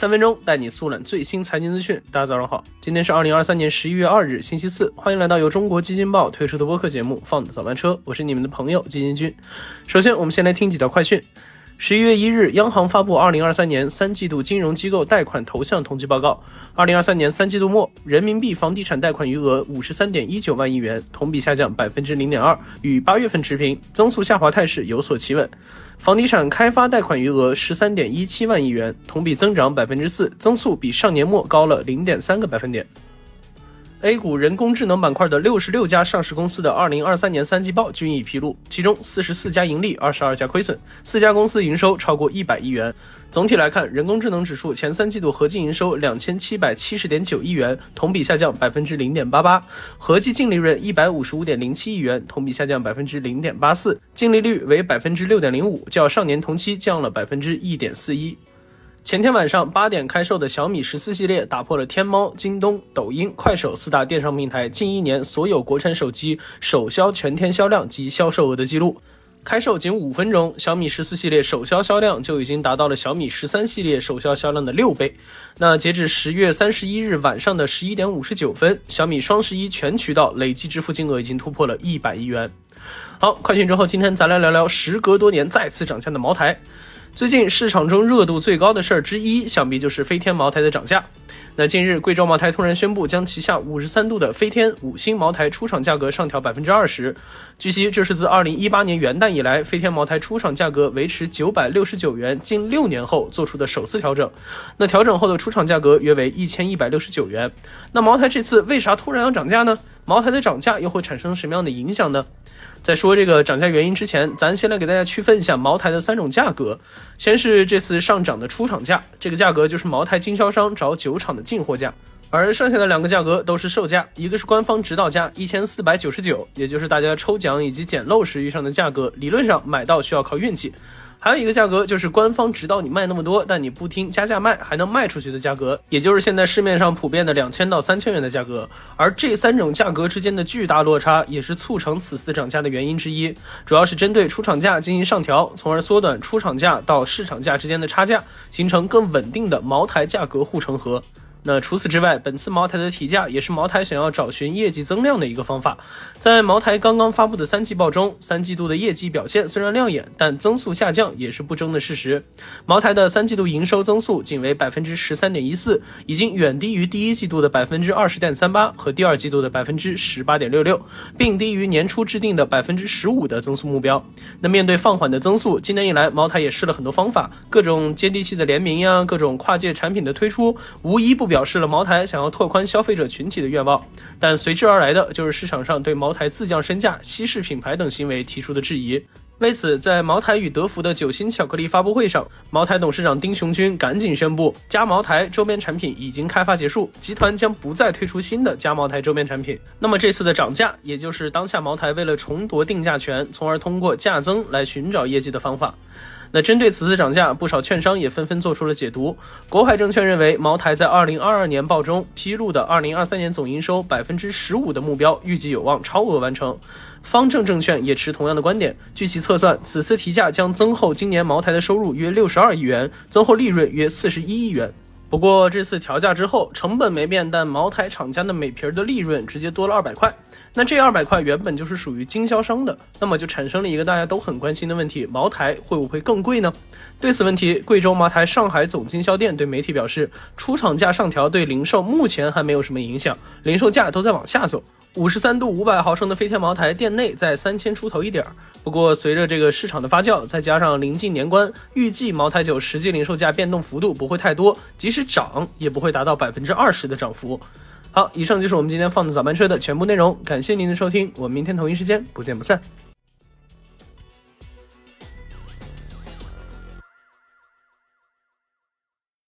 三分钟带你速览最新财经资讯。大家早上好，今天是二零二三年十一月二日，星期四。欢迎来到由中国基金报推出的播客节目《放早班车》，我是你们的朋友基金君。首先，我们先来听几条快讯。十一月一日，央行发布二零二三年三季度金融机构贷款投向统计报告。二零二三年三季度末，人民币房地产贷款余额五十三点一九万亿元，同比下降百分之零点二，与八月份持平，增速下滑态势有所企稳。房地产开发贷款余额十三点一七万亿元，同比增长百分之四，增速比上年末高了零点三个百分点。A 股人工智能板块的六十六家上市公司的二零二三年三季报均已披露，其中四十四家盈利，二十二家亏损，四家公司营收超过一百亿元。总体来看，人工智能指数前三季度合计营收两千七百七十点九亿元，同比下降百分之零点八八；合计净利润一百五十五点零七亿元，同比下降百分之零点八四，净利率为百分之六点零五，较上年同期降了百分之一点四一。前天晚上八点开售的小米十四系列打破了天猫、京东、抖音、快手四大电商平台近一年所有国产手机首销全天销量及销售额的记录。开售仅五分钟，小米十四系列首销销量就已经达到了小米十三系列首销销量的六倍。那截至十月三十一日晚上的十一点五十九分，小米双十一全渠道累计支付金额已经突破了一百亿元。好，快讯之后，今天咱来聊聊时隔多年再次涨价的茅台。最近市场中热度最高的事儿之一，想必就是飞天茅台的涨价。那近日，贵州茅台突然宣布将旗下五十三度的飞天五星茅台出厂价格上调百分之二十。据悉，这是自二零一八年元旦以来，飞天茅台出厂价格维持九百六十九元近六年后做出的首次调整。那调整后的出厂价格约为一千一百六十九元。那茅台这次为啥突然要涨价呢？茅台的涨价又会产生什么样的影响呢？在说这个涨价原因之前，咱先来给大家区分一下茅台的三种价格。先是这次上涨的出厂价，这个价格就是茅台经销商找酒厂的进货价，而剩下的两个价格都是售价，一个是官方指导价一千四百九十九，也就是大家抽奖以及捡漏时遇上的价格，理论上买到需要靠运气。还有一个价格就是官方指导你卖那么多，但你不听加价卖还能卖出去的价格，也就是现在市面上普遍的两千到三千元的价格。而这三种价格之间的巨大落差，也是促成此次涨价的原因之一，主要是针对出厂价进行上调，从而缩短出厂价到市场价之间的差价，形成更稳定的茅台价格护城河。那除此之外，本次茅台的提价也是茅台想要找寻业绩增量的一个方法。在茅台刚刚发布的三季报中，三季度的业绩表现虽然亮眼，但增速下降也是不争的事实。茅台的三季度营收增速仅为百分之十三点一四，已经远低于第一季度的百分之二十点三八和第二季度的百分之十八点六六，并低于年初制定的百分之十五的增速目标。那面对放缓的增速，今年以来茅台也试了很多方法，各种接地气的联名呀，各种跨界产品的推出，无一不。表示了茅台想要拓宽消费者群体的愿望，但随之而来的就是市场上对茅台自降身价、稀释品牌等行为提出的质疑。为此，在茅台与德芙的酒心巧克力发布会上，茅台董事长丁雄军赶紧宣布，加茅台周边产品已经开发结束，集团将不再推出新的加茅台周边产品。那么这次的涨价，也就是当下茅台为了重夺定价权，从而通过价增来寻找业绩的方法。那针对此次涨价，不少券商也纷纷做出了解读。国海证券认为，茅台在二零二二年报中披露的二零二三年总营收百分之十五的目标，预计有望超额完成。方正证券也持同样的观点。据其测算，此次提价将增厚今年茅台的收入约六十二亿元，增厚利润约四十一亿元。不过这次调价之后，成本没变，但茅台厂家的每瓶的利润直接多了二百块。那这二百块原本就是属于经销商的，那么就产生了一个大家都很关心的问题：茅台会不会更贵呢？对此问题，贵州茅台上海总经销店对媒体表示，出厂价上调对零售目前还没有什么影响，零售价都在往下走。五十三度五百毫升的飞天茅台店内在三千出头一点儿。不过随着这个市场的发酵，再加上临近年关，预计茅台酒实际零售价变动幅度不会太多，即使涨也不会达到百分之二十的涨幅。好，以上就是我们今天放的早班车的全部内容，感谢您的收听，我们明天同一时间不见不散。